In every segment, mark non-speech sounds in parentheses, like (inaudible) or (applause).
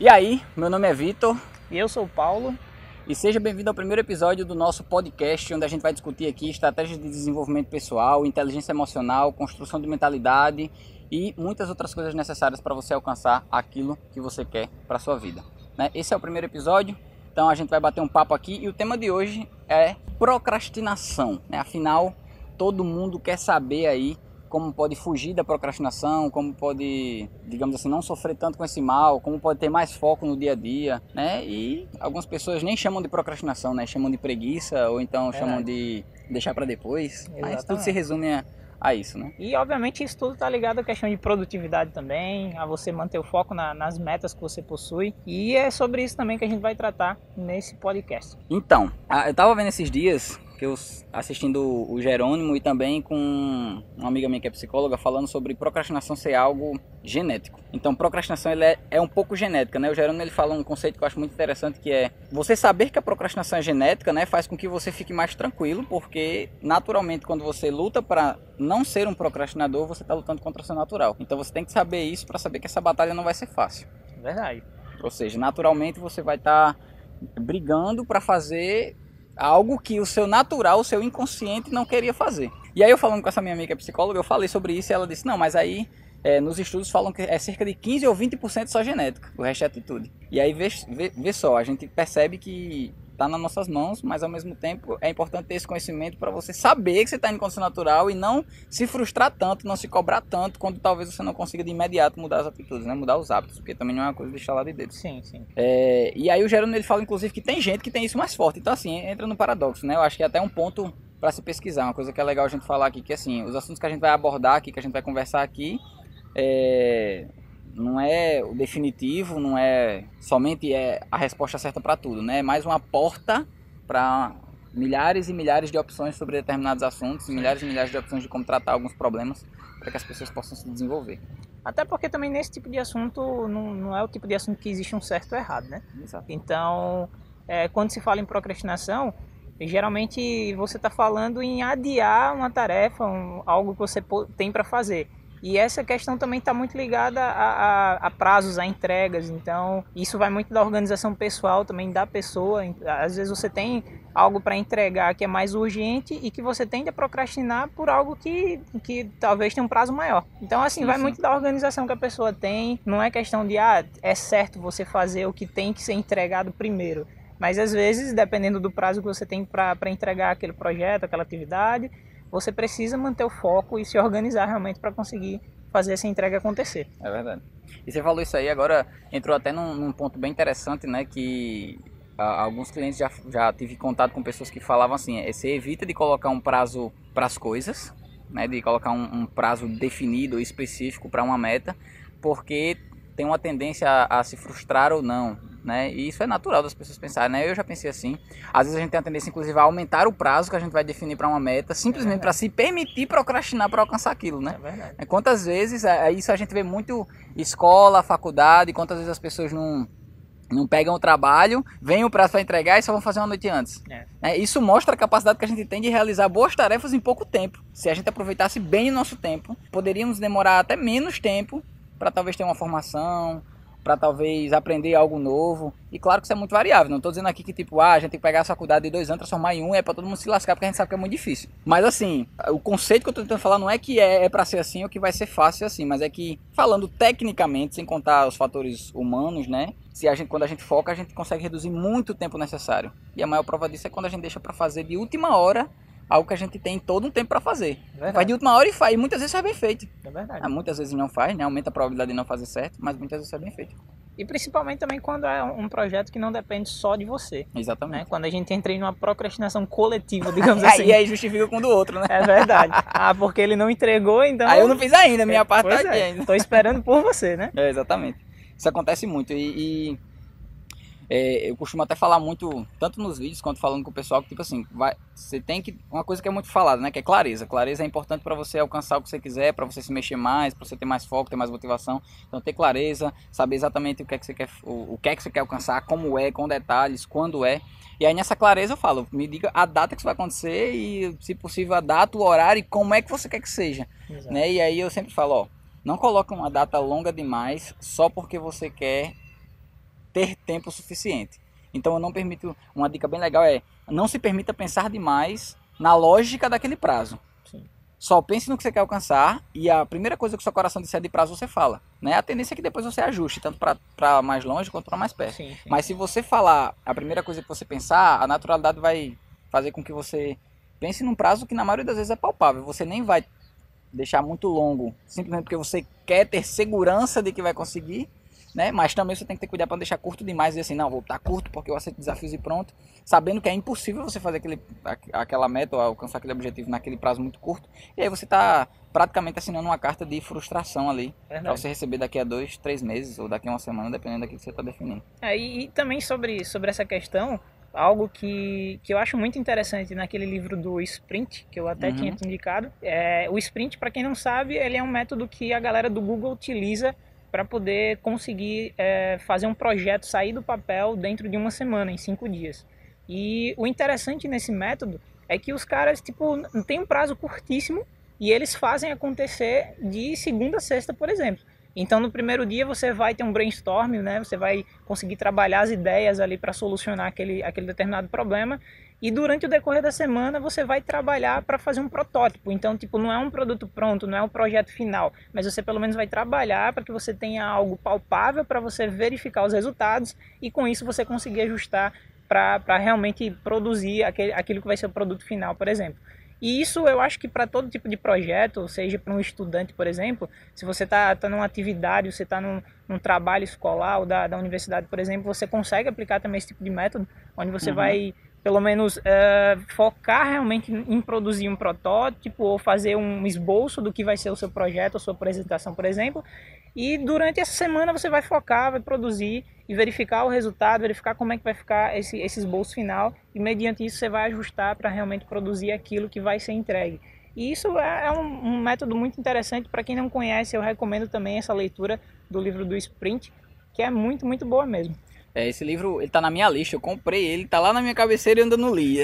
E aí, meu nome é Vitor. E eu sou o Paulo. E seja bem-vindo ao primeiro episódio do nosso podcast, onde a gente vai discutir aqui estratégias de desenvolvimento pessoal, inteligência emocional, construção de mentalidade e muitas outras coisas necessárias para você alcançar aquilo que você quer para sua vida. Né? Esse é o primeiro episódio, então a gente vai bater um papo aqui e o tema de hoje é procrastinação. Né? Afinal, todo mundo quer saber aí como pode fugir da procrastinação, como pode, digamos assim, não sofrer tanto com esse mal, como pode ter mais foco no dia a dia, né? E algumas pessoas nem chamam de procrastinação, né? Chamam de preguiça ou então é. chamam de deixar para depois. Exatamente. Mas tudo se resume a, a isso, né? E obviamente isso tudo está ligado à questão de produtividade também, a você manter o foco na, nas metas que você possui. E é sobre isso também que a gente vai tratar nesse podcast. Então, eu estava vendo esses dias que eu assistindo o Jerônimo e também com uma amiga minha que é psicóloga falando sobre procrastinação ser algo genético. Então, procrastinação ele é, é um pouco genética, né? O Jerônimo ele fala um conceito que eu acho muito interessante que é você saber que a procrastinação é genética, né, faz com que você fique mais tranquilo, porque naturalmente quando você luta para não ser um procrastinador, você está lutando contra o seu natural. Então, você tem que saber isso para saber que essa batalha não vai ser fácil. Verdade. Ou seja, naturalmente você vai estar tá brigando para fazer algo que o seu natural, o seu inconsciente não queria fazer. E aí eu falando com essa minha amiga psicóloga, eu falei sobre isso e ela disse, não, mas aí é, nos estudos falam que é cerca de 15 ou 20% só genética, o resto é atitude. E aí vê, vê, vê só, a gente percebe que está nas nossas mãos, mas ao mesmo tempo é importante ter esse conhecimento para você saber que você está em condição natural e não se frustrar tanto, não se cobrar tanto quando talvez você não consiga de imediato mudar as atitudes, né? mudar os hábitos, porque também não é uma coisa de deixar lá de dedo. Sim, sim. É, e aí o Gerando ele fala inclusive que tem gente que tem isso mais forte, então assim, entra no paradoxo, né? Eu acho que é até um ponto para se pesquisar, uma coisa que é legal a gente falar aqui, que assim, os assuntos que a gente vai abordar aqui, que a gente vai conversar aqui, é, não é o definitivo, não é somente é a resposta certa para tudo, né? É mais uma porta para milhares e milhares de opções sobre determinados assuntos, milhares e milhares de opções de como tratar alguns problemas para que as pessoas possam se desenvolver. Até porque também nesse tipo de assunto não, não é o tipo de assunto que existe um certo ou errado, né? Exato. Então, é, quando se fala em procrastinação, geralmente você está falando em adiar uma tarefa, um, algo que você tem para fazer. E essa questão também está muito ligada a, a, a, prazos, a entregas. Então, isso vai muito da organização pessoal também da pessoa. Às vezes você tem algo para entregar que é mais urgente e que você tende a procrastinar por algo que, que talvez tenha um prazo maior. Então, assim, sim, vai sim. muito da organização que a pessoa tem. Não é questão de, ah, é certo você fazer o que tem que ser entregado primeiro. Mas às vezes, dependendo do prazo que você tem para entregar aquele projeto, aquela atividade, você precisa manter o foco e se organizar realmente para conseguir fazer essa entrega acontecer. É verdade. E você falou isso aí, agora entrou até num, num ponto bem interessante, né? Que a, alguns clientes já, já tive contato com pessoas que falavam assim: é, você evita de colocar um prazo para as coisas, né? De colocar um, um prazo definido, específico para uma meta, porque tem uma tendência a, a se frustrar ou não né? E isso é natural das pessoas pensarem, né? Eu já pensei assim. Às vezes a gente tem a tendência, inclusive, a aumentar o prazo que a gente vai definir para uma meta, simplesmente é para se permitir procrastinar para alcançar aquilo, né? É verdade. É, quantas vezes, é, isso a gente vê muito escola, faculdade, quantas vezes as pessoas não não pegam o trabalho, vem o prazo para entregar e só vão fazer uma noite antes. É. É, isso mostra a capacidade que a gente tem de realizar boas tarefas em pouco tempo. Se a gente aproveitasse bem o nosso tempo, poderíamos demorar até menos tempo para talvez ter uma formação, para talvez aprender algo novo. E claro que isso é muito variável. Não estou dizendo aqui que tipo, ah, a gente tem que pegar a faculdade de dois anos, transformar em um, é para todo mundo se lascar, porque a gente sabe que é muito difícil. Mas assim, o conceito que eu estou tentando falar não é que é, é para ser assim ou que vai ser fácil assim, mas é que falando tecnicamente, sem contar os fatores humanos, né? Se a gente, quando a gente foca, a gente consegue reduzir muito o tempo necessário. E a maior prova disso é quando a gente deixa para fazer de última hora algo que a gente tem todo um tempo para fazer. É faz de última hora e faz. E muitas vezes é bem feito. É verdade. Ah, muitas vezes não faz, né? Aumenta a probabilidade de não fazer certo, mas muitas vezes é bem feito. E principalmente também quando é um projeto que não depende só de você. Exatamente. Né? Quando a gente entra em uma procrastinação coletiva, digamos (laughs) assim. e aí justifica com o do outro, né? É verdade. Ah, porque ele não entregou, então. Aí eu não fiz ainda, minha é, parte tá aqui é. ainda. Tô esperando por você, né? (laughs) É, exatamente. Isso acontece muito. e, e é, eu costumo até falar muito, tanto nos vídeos quanto falando com o pessoal, que tipo assim, vai, você tem que. Uma coisa que é muito falada, né? Que é clareza. Clareza é importante para você alcançar o que você quiser, para você se mexer mais, para você ter mais foco, ter mais motivação. Então ter clareza, saber exatamente o que é que você quer, o, o que é que você quer alcançar, como é, com detalhes, quando é. E aí nessa clareza eu falo, me diga a data que isso vai acontecer e, se possível, a data, o horário e como é que você quer que seja. Né? E aí eu sempre falo, ó, não coloque uma data longa demais só porque você quer ter tempo suficiente. Então eu não permito, uma dica bem legal é, não se permita pensar demais na lógica daquele prazo. Sim. Só pense no que você quer alcançar e a primeira coisa que o seu coração disser de prazo você fala. Né? A tendência é que depois você ajuste, tanto para mais longe quanto para mais perto. Sim, sim. Mas se você falar a primeira coisa que você pensar, a naturalidade vai fazer com que você pense num prazo que na maioria das vezes é palpável. Você nem vai deixar muito longo, simplesmente porque você quer ter segurança de que vai conseguir, né? Mas também você tem que ter cuidado para não deixar curto demais e assim, não, vou estar curto porque eu aceito desafios e pronto, sabendo que é impossível você fazer aquele, aquela meta ou alcançar aquele objetivo naquele prazo muito curto. E aí você está praticamente assinando uma carta de frustração ali para você receber daqui a dois, três meses ou daqui a uma semana, dependendo daquilo que você está definindo. É, e, e também sobre, sobre essa questão, algo que, que eu acho muito interessante naquele livro do Sprint, que eu até uhum. tinha te indicado. É, o Sprint, para quem não sabe, ele é um método que a galera do Google utiliza para poder conseguir é, fazer um projeto sair do papel dentro de uma semana, em cinco dias. E o interessante nesse método é que os caras, tipo, tem um prazo curtíssimo e eles fazem acontecer de segunda a sexta, por exemplo. Então, no primeiro dia você vai ter um brainstorm, né? Você vai conseguir trabalhar as ideias ali para solucionar aquele, aquele determinado problema. E durante o decorrer da semana você vai trabalhar para fazer um protótipo. Então, tipo, não é um produto pronto, não é um projeto final, mas você pelo menos vai trabalhar para que você tenha algo palpável para você verificar os resultados e com isso você conseguir ajustar para realmente produzir aquele, aquilo que vai ser o produto final, por exemplo. E isso eu acho que para todo tipo de projeto, ou seja, para um estudante, por exemplo, se você está tá numa atividade, você está num, num, trabalho escolar ou da, da universidade, por exemplo, você consegue aplicar também esse tipo de método, onde você uhum. vai pelo menos uh, focar realmente em produzir um protótipo ou fazer um esboço do que vai ser o seu projeto, a sua apresentação, por exemplo. E durante essa semana você vai focar, vai produzir e verificar o resultado, verificar como é que vai ficar esse, esse esboço final e mediante isso você vai ajustar para realmente produzir aquilo que vai ser entregue. E isso é, é um, um método muito interessante para quem não conhece, eu recomendo também essa leitura do livro do Sprint, que é muito, muito boa mesmo. É, esse livro, ele tá na minha lista, eu comprei ele, tá lá na minha cabeceira e ainda não li.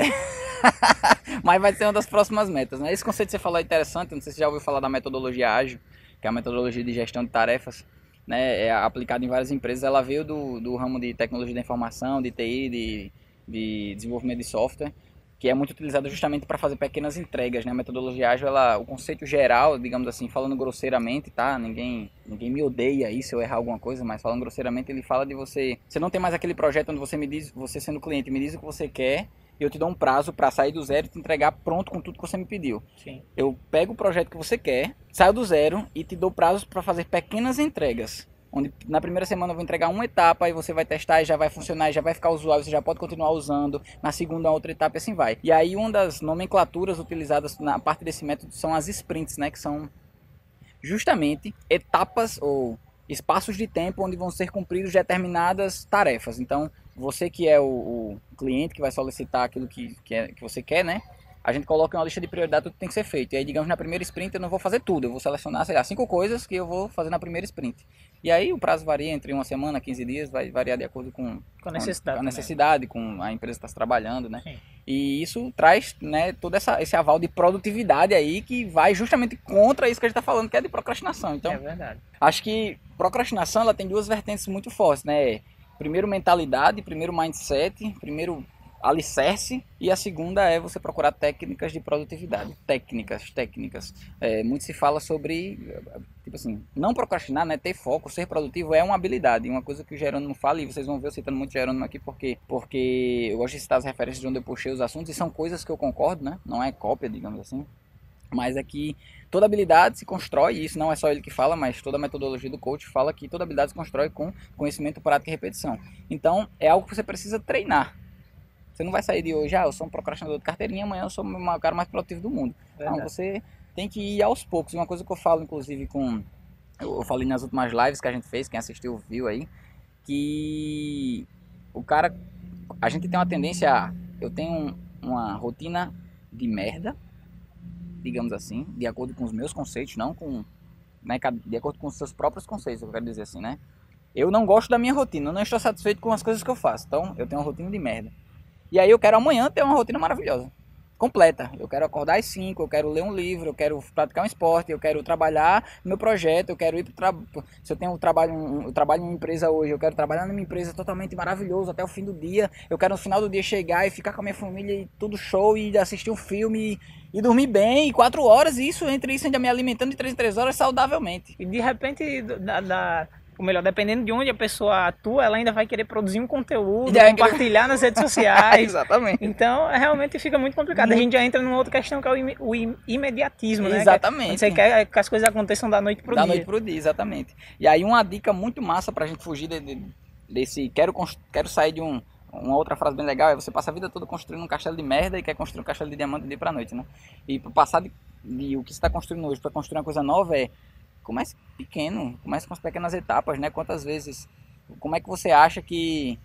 (laughs) Mas vai ser uma das próximas metas, né? Esse conceito que você falou é interessante, não sei se você já ouviu falar da metodologia ágil, que é a metodologia de gestão de tarefas, né? É aplicada em várias empresas, ela veio do, do ramo de tecnologia da informação, de TI, de, de desenvolvimento de software que é muito utilizada justamente para fazer pequenas entregas, né? A metodologia ágil, ela, o conceito geral, digamos assim, falando grosseiramente, tá? Ninguém, ninguém me odeia aí se eu errar alguma coisa, mas falando grosseiramente, ele fala de você, você não tem mais aquele projeto onde você me diz, você sendo cliente, me diz o que você quer, e eu te dou um prazo para sair do zero e te entregar pronto com tudo que você me pediu. Sim. Eu pego o projeto que você quer, saio do zero e te dou prazos para fazer pequenas entregas onde na primeira semana eu vou entregar uma etapa e você vai testar e já vai funcionar, e já vai ficar usuável, você já pode continuar usando, na segunda outra etapa e assim vai. E aí uma das nomenclaturas utilizadas na parte desse método são as sprints, né, que são justamente etapas ou espaços de tempo onde vão ser cumpridos determinadas tarefas. Então, você que é o, o cliente que vai solicitar aquilo que, que, é, que você quer, né? a gente coloca uma lista de prioridade tudo que tem que ser feito. E aí, digamos, na primeira sprint eu não vou fazer tudo, eu vou selecionar, sei lá, cinco coisas que eu vou fazer na primeira sprint. E aí o prazo varia entre uma semana, 15 dias, vai variar de acordo com, com a necessidade, com, a, necessidade, com a empresa que está trabalhando, né? Sim. E isso traz, né, todo essa, esse aval de produtividade aí que vai justamente contra isso que a gente está falando, que é de procrastinação. Então, é verdade. Acho que procrastinação ela tem duas vertentes muito fortes, né? Primeiro mentalidade, primeiro mindset, primeiro alicerce e a segunda é você procurar técnicas de produtividade. Técnicas técnicas. É, muito se fala sobre tipo assim não procrastinar né? Ter foco ser produtivo é uma habilidade uma coisa que o Jerônimo fala e vocês vão ver eu citando muito Jerônimo aqui porque porque eu gosto de citar as referências de onde eu puxei os assuntos e são coisas que eu concordo né? Não é cópia digamos assim. Mas é que toda habilidade se constrói, e isso não é só ele que fala, mas toda a metodologia do coach fala que toda habilidade se constrói com conhecimento, prática e repetição. Então, é algo que você precisa treinar. Você não vai sair de hoje, ah, eu sou um procrastinador de carteirinha, amanhã eu sou o cara mais produtivo do mundo. Verdade. Não, você tem que ir aos poucos. Uma coisa que eu falo, inclusive, com. Eu falei nas últimas lives que a gente fez, quem assistiu viu aí, que o cara. A gente tem uma tendência a. Eu tenho uma rotina de merda, digamos assim, de acordo com os meus conceitos, não com. Né, de acordo com os seus próprios conceitos, eu quero dizer assim, né? Eu não gosto da minha rotina, eu não estou satisfeito com as coisas que eu faço. Então, eu tenho uma rotina de merda. E aí eu quero amanhã ter uma rotina maravilhosa. completa. Eu quero acordar às 5, eu quero ler um livro, eu quero praticar um esporte, eu quero trabalhar meu projeto, eu quero ir para se eu tenho um trabalho, um, eu trabalho em uma empresa hoje, eu quero trabalhar numa empresa totalmente maravilhosa até o fim do dia. Eu quero no final do dia chegar e ficar com a minha família e tudo show e assistir um filme e, e dormir bem, e quatro horas, isso entre isso ainda me alimentando de três em três horas saudavelmente. E de repente da, da ou melhor, dependendo de onde a pessoa atua, ela ainda vai querer produzir um conteúdo, compartilhar nas redes (laughs) sociais. Exatamente. Então, realmente fica muito complicado. Muito. A gente já entra numa outra questão que é o, imediatismo, né? Exatamente. você quer que as coisas aconteçam da noite pro da dia. Da noite pro dia, exatamente. E aí uma dica muito massa pra gente fugir de, de, desse quero, quero sair de um uma outra frase bem legal é você passa a vida toda construindo um castelo de merda e quer construir um castelo de diamante de dia pra noite, né? E passar de, de o que você está construindo hoje para construir uma coisa nova é comece pequeno, comece com as pequenas etapas, né? Quantas vezes, como é que você acha que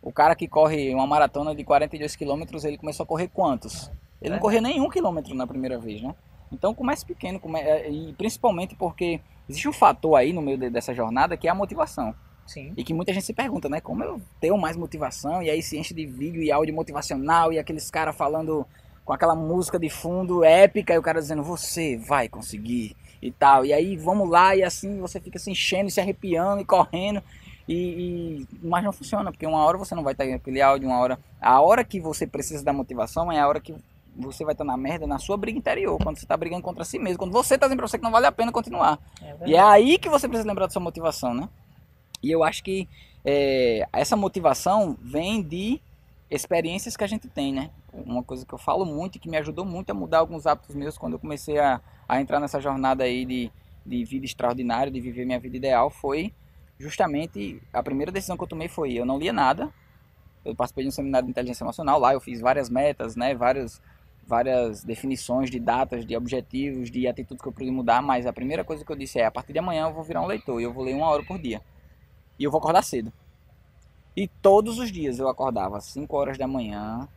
o cara que corre uma maratona de 42 quilômetros, ele começou a correr quantos? Ele não é. correu nenhum quilômetro na primeira vez, né? Então comece pequeno, come... É, e principalmente porque existe um fator aí no meio dessa jornada que é a motivação. Sim. E que muita gente se pergunta, né? Como eu tenho mais motivação? E aí se enche de vídeo e áudio motivacional e aqueles caras falando com aquela música de fundo épica e o cara dizendo, você vai conseguir e tal. E aí vamos lá e assim você fica se enchendo, se arrepiando e correndo. E, e, mas não funciona, porque uma hora você não vai estar aquele áudio, uma hora. A hora que você precisa da motivação é a hora que você vai estar na merda na sua briga interior, quando você está brigando contra si mesmo, quando você está dizendo pra você que não vale a pena continuar. É e é aí que você precisa lembrar da sua motivação, né? E eu acho que é, essa motivação vem de experiências que a gente tem, né? Uma coisa que eu falo muito e que me ajudou muito a mudar alguns hábitos meus quando eu comecei a, a entrar nessa jornada aí de, de vida extraordinária, de viver minha vida ideal, foi justamente a primeira decisão que eu tomei foi eu não lia nada. Eu participei de um seminário de inteligência emocional, lá eu fiz várias metas, né, várias várias definições de datas, de objetivos, de atitudes que eu podia mudar, mas a primeira coisa que eu disse é a partir de amanhã eu vou virar um leitor e eu vou ler uma hora por dia. E eu vou acordar cedo. E todos os dias eu acordava às 5 horas da manhã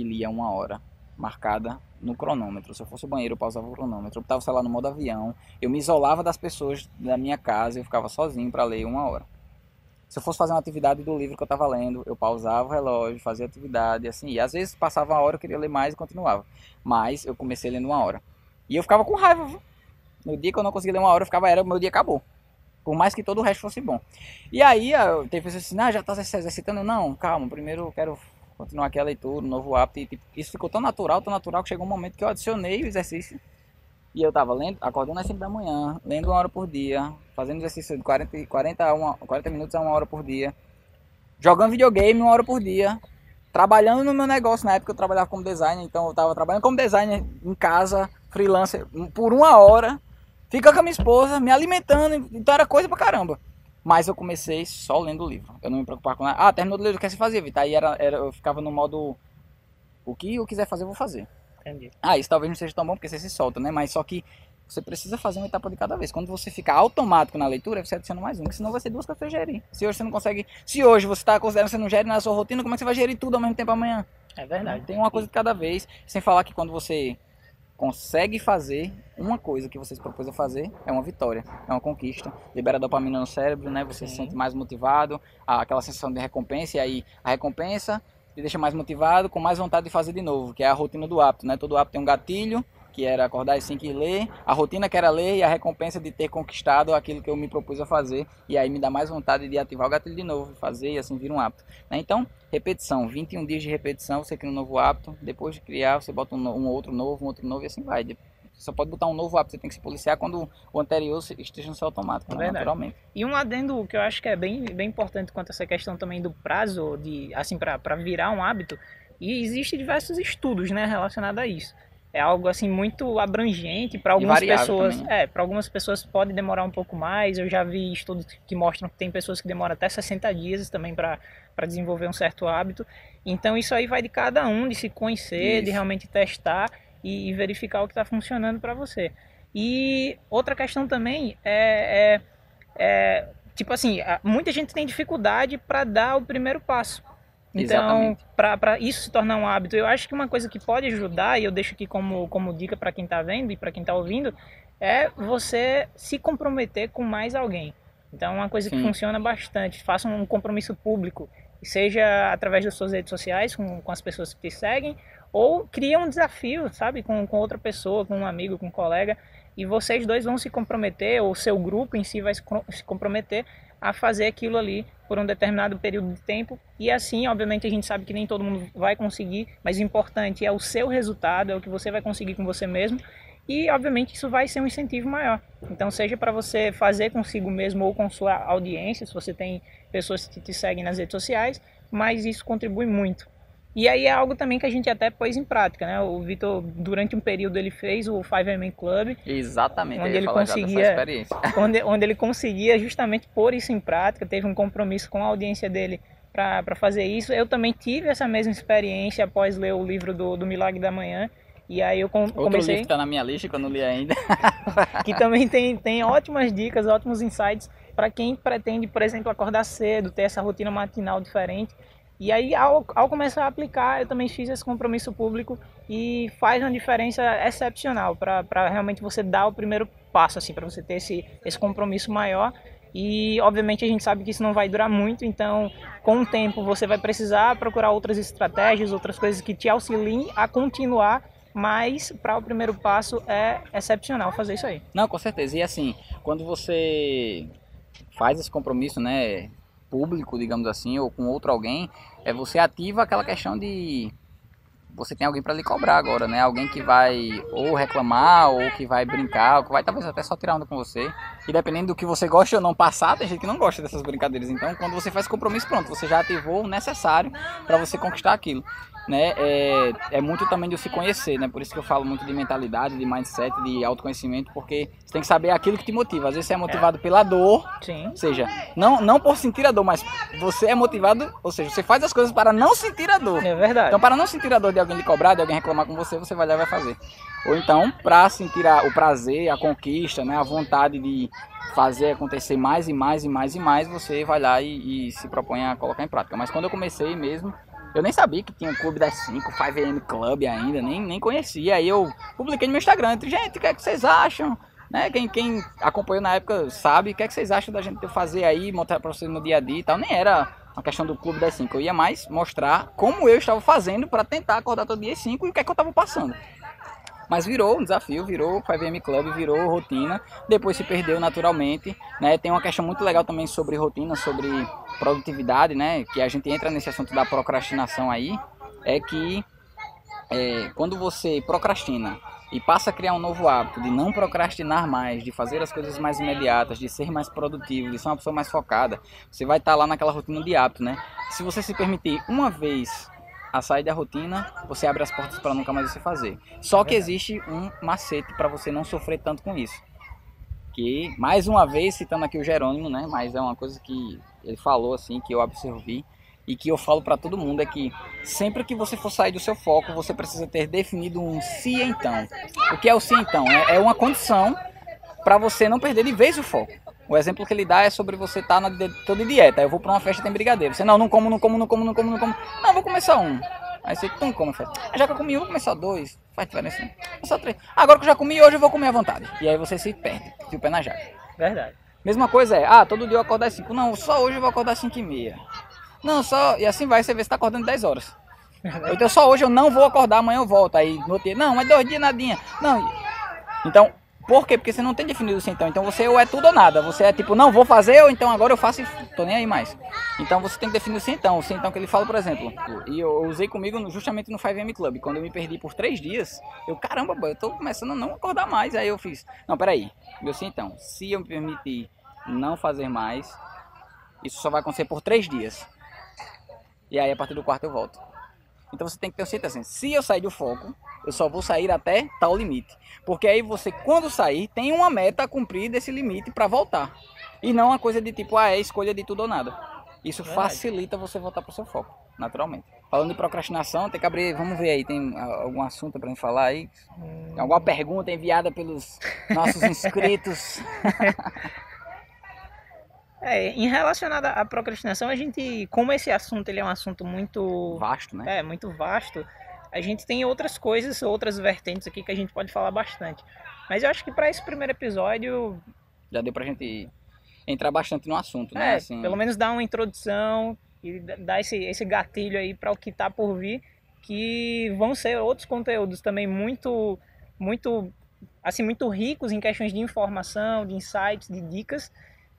e lia uma hora marcada no cronômetro. Se eu fosse ao banheiro, eu pausava o cronômetro. Eu estava, sei lá, no modo avião. Eu me isolava das pessoas da minha casa eu ficava sozinho para ler uma hora. Se eu fosse fazer uma atividade do livro que eu estava lendo, eu pausava o relógio, fazia atividade, assim. E às vezes passava uma hora, eu queria ler mais e continuava. Mas eu comecei lendo uma hora. E eu ficava com raiva. Viu? No dia que eu não conseguia ler uma hora, eu ficava, era, meu dia acabou. Por mais que todo o resto fosse bom. E aí, eu, tem pessoas assim, ah, já está se exercitando? Não, calma, primeiro eu quero continuar aqui a leitura, um novo hábito. E tipo, isso ficou tão natural, tão natural, que chegou um momento que eu adicionei o exercício. E eu tava lendo, acordando às 5 da manhã, lendo uma hora por dia, fazendo exercício de 40, 40, uma, 40 minutos a uma hora por dia, jogando videogame uma hora por dia, trabalhando no meu negócio. Na época eu trabalhava como designer, então eu tava trabalhando como designer em casa, freelancer, por uma hora Fica com a minha esposa, me alimentando, então era coisa pra caramba. Mas eu comecei só lendo o livro. Eu não me preocupava com nada. Ah, terminou de ler, o que você fazia, Vitor? Aí era, era, eu ficava no modo. O que eu quiser fazer, eu vou fazer. Entendi. Ah, isso talvez não seja tão bom porque você se solta, né? Mas só que você precisa fazer uma etapa de cada vez. Quando você fica automático na leitura, você adiciona mais um, porque senão vai ser duas que você gerir. Se hoje você não consegue. Se hoje você está considerando que você não gere na sua rotina, como é que você vai gerir tudo ao mesmo tempo amanhã? É verdade. Tem uma coisa de cada vez. Sem falar que quando você consegue fazer uma coisa que você se propôs a fazer, é uma vitória, é uma conquista. Libera dopamina no cérebro, né? Você Sim. se sente mais motivado, aquela sensação de recompensa, e aí a recompensa te deixa mais motivado, com mais vontade de fazer de novo, que é a rotina do hábito, né? Todo hábito tem um gatilho, que era acordar às 5 e ler, a rotina que era ler e a recompensa de ter conquistado aquilo que eu me propus a fazer, e aí me dá mais vontade de ativar o gatilho de novo, fazer e assim vira um hábito. Né? Então, repetição, 21 dias de repetição, você cria um novo hábito, depois de criar, você bota um, um outro novo, um outro novo e assim vai. Você só pode botar um novo hábito, você tem que se policiar quando o anterior esteja no seu automático, né? naturalmente. E um adendo que eu acho que é bem, bem importante quanto a essa questão também do prazo, de assim, para virar um hábito, e existe diversos estudos né, relacionados a isso é algo assim muito abrangente para algumas pessoas. Também. É, para algumas pessoas pode demorar um pouco mais. Eu já vi estudos que mostram que tem pessoas que demoram até 60 dias também para desenvolver um certo hábito. Então isso aí vai de cada um, de se conhecer, isso. de realmente testar e, e verificar o que está funcionando para você. E outra questão também é, é, é tipo assim, muita gente tem dificuldade para dar o primeiro passo. Então, para isso se tornar um hábito, eu acho que uma coisa que pode ajudar, e eu deixo aqui como, como dica para quem está vendo e para quem está ouvindo, é você se comprometer com mais alguém. Então, uma coisa Sim. que funciona bastante, faça um compromisso público seja através das suas redes sociais, com, com as pessoas que te seguem, ou cria um desafio, sabe, com, com outra pessoa, com um amigo, com um colega, e vocês dois vão se comprometer, ou seu grupo em si vai se comprometer a fazer aquilo ali por um determinado período de tempo. E assim, obviamente, a gente sabe que nem todo mundo vai conseguir, mas o importante é o seu resultado, é o que você vai conseguir com você mesmo. E, obviamente, isso vai ser um incentivo maior. Então, seja para você fazer consigo mesmo ou com sua audiência, se você tem pessoas que te seguem nas redes sociais, mas isso contribui muito. E aí é algo também que a gente até pôs em prática, né? O Vitor, durante um período, ele fez o 5M Club. Exatamente, onde ele conseguia, (laughs) onde, onde ele conseguia justamente pôr isso em prática, teve um compromisso com a audiência dele para fazer isso. Eu também tive essa mesma experiência após ler o livro do, do Milagre da Manhã. E aí eu com, Outro comecei... livro que tá na minha lista que eu não li ainda. (laughs) que também tem, tem ótimas dicas, ótimos insights para quem pretende, por exemplo, acordar cedo, ter essa rotina matinal diferente. E aí, ao, ao, começar a aplicar, eu também fiz esse compromisso público e faz uma diferença excepcional para realmente você dar o primeiro passo, assim, para você ter esse, esse compromisso maior. E, obviamente, a gente sabe que isso não vai durar muito, então, com o tempo, você vai precisar procurar outras estratégias, outras coisas que te auxiliem a continuar mas para o primeiro passo é excepcional fazer isso aí. Não, com certeza. E assim, quando você faz esse compromisso, né, público, digamos assim, ou com outro alguém, é você ativa aquela questão de você tem alguém para lhe cobrar agora, né? Alguém que vai ou reclamar, ou que vai brincar, ou que vai talvez até só tirar onda com você. E dependendo do que você gosta ou não passar, tem gente que não gosta dessas brincadeiras. Então, quando você faz compromisso, pronto, você já ativou o necessário para você conquistar aquilo né, é, é muito também de se conhecer, né? Por isso que eu falo muito de mentalidade, de mindset, de autoconhecimento, porque você tem que saber aquilo que te motiva. Às vezes você é motivado é. pela dor, Sim. ou seja, não, não por sentir a dor, mas você é motivado, ou seja, você faz as coisas para não sentir a dor. É verdade. Então, para não sentir a dor de alguém lhe cobrar, de alguém reclamar com você, você vai lá e vai fazer. Ou então, para sentir a, o prazer, a conquista, né, a vontade de fazer acontecer mais e mais e mais e mais, você vai lá e, e se propõe a colocar em prática. Mas quando eu comecei mesmo, eu nem sabia que tinha um clube das 5, 5am Club ainda, nem, nem conhecia. Aí eu publiquei no meu Instagram, gente, o que é que vocês acham? Né? Quem, quem acompanhou na época sabe o que é que vocês acham da gente fazer aí, mostrar pra vocês no dia a dia e tal. Nem era uma questão do clube das 5, eu ia mais mostrar como eu estava fazendo para tentar acordar todo dia às 5 e o que é que eu estava passando. Mas virou um desafio, virou 5M Club, virou rotina. Depois se perdeu naturalmente. Né? Tem uma questão muito legal também sobre rotina, sobre produtividade, né? Que a gente entra nesse assunto da procrastinação aí. É que é, quando você procrastina e passa a criar um novo hábito de não procrastinar mais, de fazer as coisas mais imediatas, de ser mais produtivo, de ser uma pessoa mais focada, você vai estar lá naquela rotina de hábito, né? Se você se permitir uma vez a sair da rotina, você abre as portas para nunca mais você fazer. Só que existe um macete para você não sofrer tanto com isso. Que, mais uma vez, citando aqui o Jerônimo, né? Mas é uma coisa que ele falou assim, que eu absorvi e que eu falo para todo mundo é que sempre que você for sair do seu foco, você precisa ter definido um se então. O que é o se então? É, é uma condição para você não perder de vez o foco. O exemplo que ele dá é sobre você estar tá na toda dieta. Eu vou para uma festa tem brigadeiro. Você não, não como, não como, não como, não como, não como. Não, vou começar um. Aí você não come festa. Já que eu comi um, vou começar dois. Faz diferença. Só três. Agora que eu já comi hoje, eu vou comer à vontade. E aí você se perde. Fio o pé na jaca. Verdade. Mesma coisa é, ah, todo dia eu acordo às 5. Não, só hoje eu vou acordar às 5 e meia. Não, só. E assim vai, você vê se tá acordando 10 horas. Então só hoje eu não vou acordar, amanhã eu volto. Aí no outro dia, não, mas dois dias nadinha. Não. Então, por quê? Porque você não tem definido assim então. Então você ou é tudo ou nada. Você é tipo, não vou fazer, ou então agora eu faço e tô nem aí mais. então você tem que definir o então. O então que ele fala, por exemplo. E eu usei comigo justamente no 5M Club. Quando eu me perdi por três dias, eu, caramba, eu tô começando a não acordar mais. Aí eu fiz, não, peraí. Meu então. Se eu me permitir não fazer mais, isso só vai acontecer por três dias. E aí a partir do quarto eu volto. Então você tem que ter um assim, se eu sair do foco, eu só vou sair até tal limite. Porque aí você, quando sair, tem uma meta a cumprir desse limite para voltar. E não uma coisa de tipo, ah, é escolha de tudo ou nada. Isso Verdade. facilita você voltar para o seu foco, naturalmente. Falando de procrastinação, tem que abrir, vamos ver aí, tem algum assunto para gente falar aí? Hum. Alguma pergunta enviada pelos nossos inscritos? (laughs) É, em relacionado à procrastinação, a gente, como esse assunto ele é um assunto muito vasto, né? É, muito vasto a gente tem outras coisas, outras vertentes aqui que a gente pode falar bastante. Mas eu acho que para esse primeiro episódio. Já deu pra gente entrar bastante no assunto, né? É, assim... pelo menos dar uma introdução, e dar esse, esse gatilho aí para o que está por vir, que vão ser outros conteúdos também muito, muito, assim, muito ricos em questões de informação, de insights, de dicas.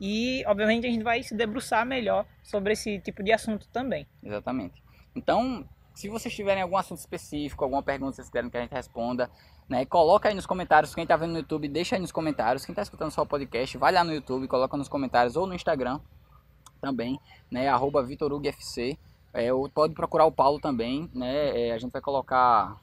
E, obviamente, a gente vai se debruçar melhor sobre esse tipo de assunto também. Exatamente. Então, se vocês tiverem algum assunto específico, alguma pergunta que vocês querem que a gente responda, né, coloca aí nos comentários. Quem está vendo no YouTube, deixa aí nos comentários. Quem está escutando só o podcast, vai lá no YouTube, coloca nos comentários ou no Instagram também, né, arroba VitorUgFC. É, ou pode procurar o Paulo também, né, é, a gente vai colocar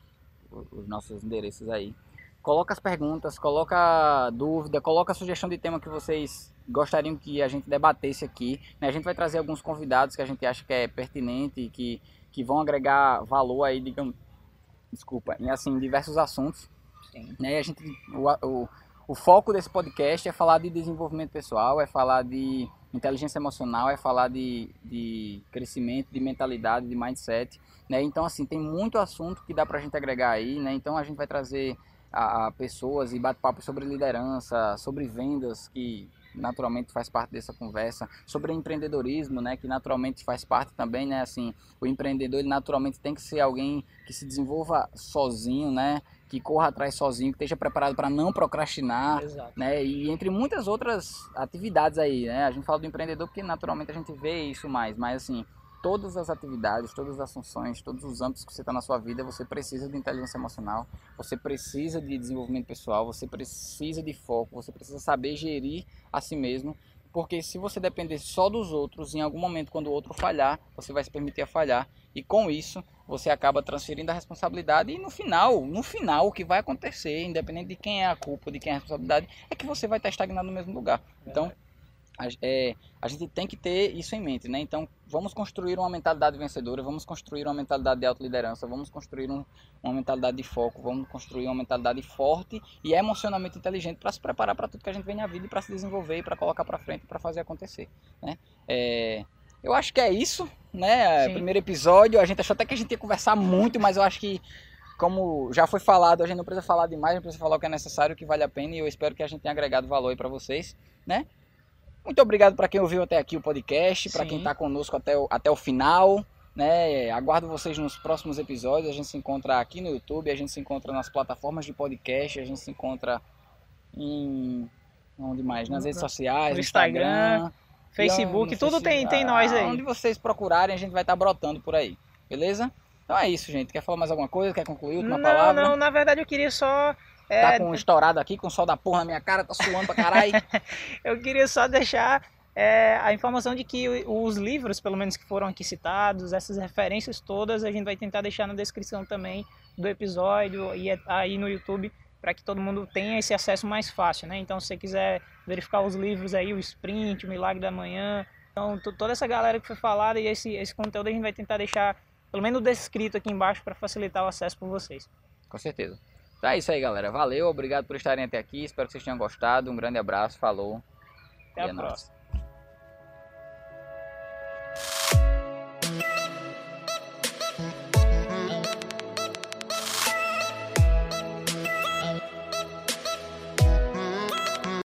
os nossos endereços aí. Coloca as perguntas, coloca dúvida, coloca a sugestão de tema que vocês gostariam que a gente debatesse aqui. Né? A gente vai trazer alguns convidados que a gente acha que é pertinente e que que vão agregar valor aí, digamos, desculpa, em assim, diversos assuntos. Sim. Né? A gente, o, o, o foco desse podcast é falar de desenvolvimento pessoal, é falar de inteligência emocional, é falar de, de crescimento, de mentalidade, de mindset. Né? Então, assim, tem muito assunto que dá para a gente agregar aí. Né? Então, a gente vai trazer a, a pessoas e bate-papo sobre liderança, sobre vendas, que naturalmente faz parte dessa conversa sobre empreendedorismo, né, que naturalmente faz parte também, né, assim, o empreendedor ele naturalmente tem que ser alguém que se desenvolva sozinho, né, que corra atrás sozinho, que esteja preparado para não procrastinar, Exato. né, e entre muitas outras atividades aí, né, a gente fala do empreendedor porque naturalmente a gente vê isso mais, mas assim, todas as atividades, todas as funções, todos os âmbitos que você está na sua vida, você precisa de inteligência emocional, você precisa de desenvolvimento pessoal, você precisa de foco, você precisa saber gerir a si mesmo, porque se você depender só dos outros, em algum momento quando o outro falhar, você vai se permitir a falhar e com isso você acaba transferindo a responsabilidade e no final, no final o que vai acontecer, independente de quem é a culpa, de quem é a responsabilidade, é que você vai estar estagnado no mesmo lugar. Então, a, é, a gente tem que ter isso em mente, né? Então, vamos construir uma mentalidade vencedora, vamos construir uma mentalidade de autoliderança, vamos construir um, uma mentalidade de foco, vamos construir uma mentalidade forte e emocionalmente inteligente para se preparar para tudo que a gente vem na vida e para se desenvolver e para colocar para frente para fazer acontecer, né? É, eu acho que é isso, né? Sim. Primeiro episódio, a gente achou até que a gente ia conversar muito, mas eu acho que como já foi falado, a gente não precisa falar demais, gente precisa falar o que é necessário, o que vale a pena e eu espero que a gente tenha agregado valor aí para vocês, né? Muito obrigado para quem ouviu até aqui o podcast, para quem está conosco até o, até o final. Né? Aguardo vocês nos próximos episódios. A gente se encontra aqui no YouTube, a gente se encontra nas plataformas de podcast, a gente se encontra em. Onde mais? Nas redes sociais, no Instagram, Instagram Facebook, tudo tem, tem nós aí. Onde vocês procurarem, a gente vai estar tá brotando por aí. Beleza? Então é isso, gente. Quer falar mais alguma coisa? Quer concluir? Última não, palavra? Não, na verdade eu queria só é... Tá com um estourado aqui, com o sol da porra na minha cara, tá suando pra caralho. (laughs) eu queria só deixar é, a informação de que os livros, pelo menos que foram aqui citados, essas referências todas, a gente vai tentar deixar na descrição também do episódio e é aí no YouTube para que todo mundo tenha esse acesso mais fácil, né? Então, se você quiser verificar os livros aí, o Sprint, o Milagre da Manhã, então toda essa galera que foi falada e esse, esse conteúdo a gente vai tentar deixar pelo menos descrito aqui embaixo para facilitar o acesso por vocês. Com certeza. Então é isso aí, galera. Valeu, obrigado por estarem até aqui. Espero que vocês tenham gostado. Um grande abraço, falou. Até a é próxima.